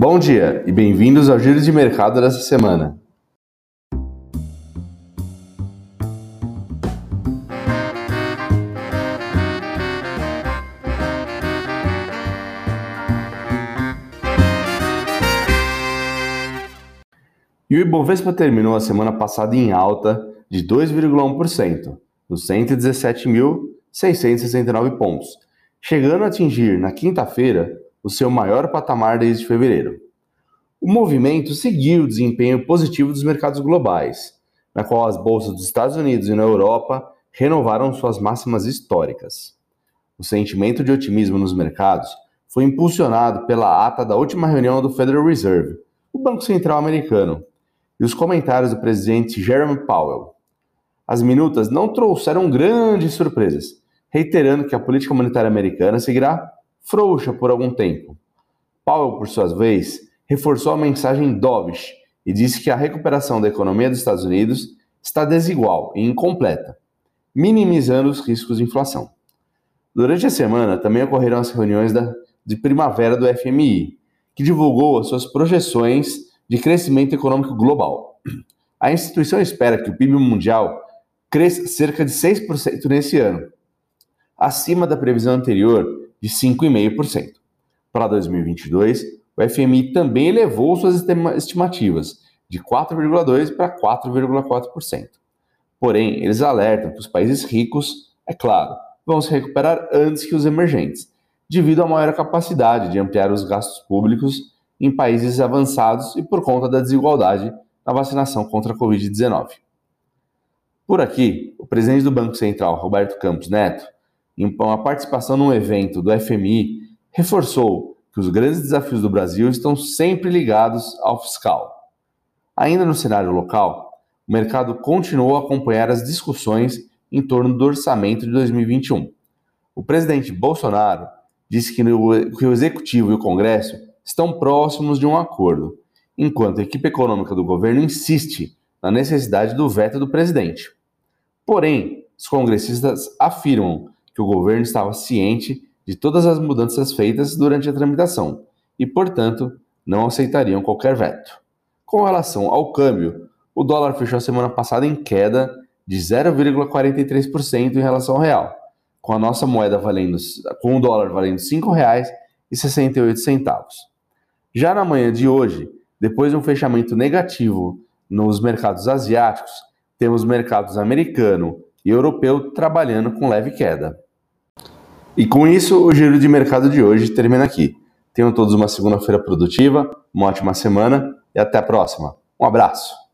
Bom dia e bem-vindos ao Giro de Mercado dessa semana. E o Ibovespa terminou a semana passada em alta de 2,1%, nos 117.669 pontos, chegando a atingir na quinta-feira o seu maior patamar desde fevereiro. O movimento seguiu o desempenho positivo dos mercados globais, na qual as bolsas dos Estados Unidos e na Europa renovaram suas máximas históricas. O sentimento de otimismo nos mercados foi impulsionado pela ata da última reunião do Federal Reserve, o Banco Central Americano, e os comentários do presidente Jeremy Powell. As minutas não trouxeram grandes surpresas, reiterando que a política monetária americana seguirá frouxa por algum tempo. Powell, por sua vez, reforçou a mensagem dovish e disse que a recuperação da economia dos Estados Unidos está desigual e incompleta, minimizando os riscos de inflação. Durante a semana também ocorreram as reuniões da, de primavera do FMI, que divulgou as suas projeções de crescimento econômico global. A instituição espera que o PIB mundial cresça cerca de 6% nesse ano, acima da previsão anterior de 5,5%. Para 2022, o FMI também elevou suas estimativas de 4,2% para 4,4%. Porém, eles alertam que os países ricos, é claro, vão se recuperar antes que os emergentes, devido à maior capacidade de ampliar os gastos públicos em países avançados e por conta da desigualdade na vacinação contra a Covid-19. Por aqui, o presidente do Banco Central, Roberto Campos Neto, uma participação num evento do FMI, reforçou que os grandes desafios do Brasil estão sempre ligados ao fiscal. Ainda no cenário local, o mercado continuou a acompanhar as discussões em torno do orçamento de 2021. O presidente Bolsonaro disse que, que o executivo e o Congresso estão próximos de um acordo, enquanto a equipe econômica do governo insiste na necessidade do veto do presidente. Porém, os congressistas afirmam que o governo estava ciente de todas as mudanças feitas durante a tramitação e, portanto, não aceitariam qualquer veto. Com relação ao câmbio, o dólar fechou a semana passada em queda de 0,43% em relação ao real, com a nossa moeda valendo, com o dólar valendo R$ 5,68. Já na manhã de hoje, depois de um fechamento negativo nos mercados asiáticos, temos mercados americano e europeu trabalhando com leve queda. E com isso, o giro de mercado de hoje termina aqui. Tenham todos uma segunda-feira produtiva, uma ótima semana e até a próxima. Um abraço!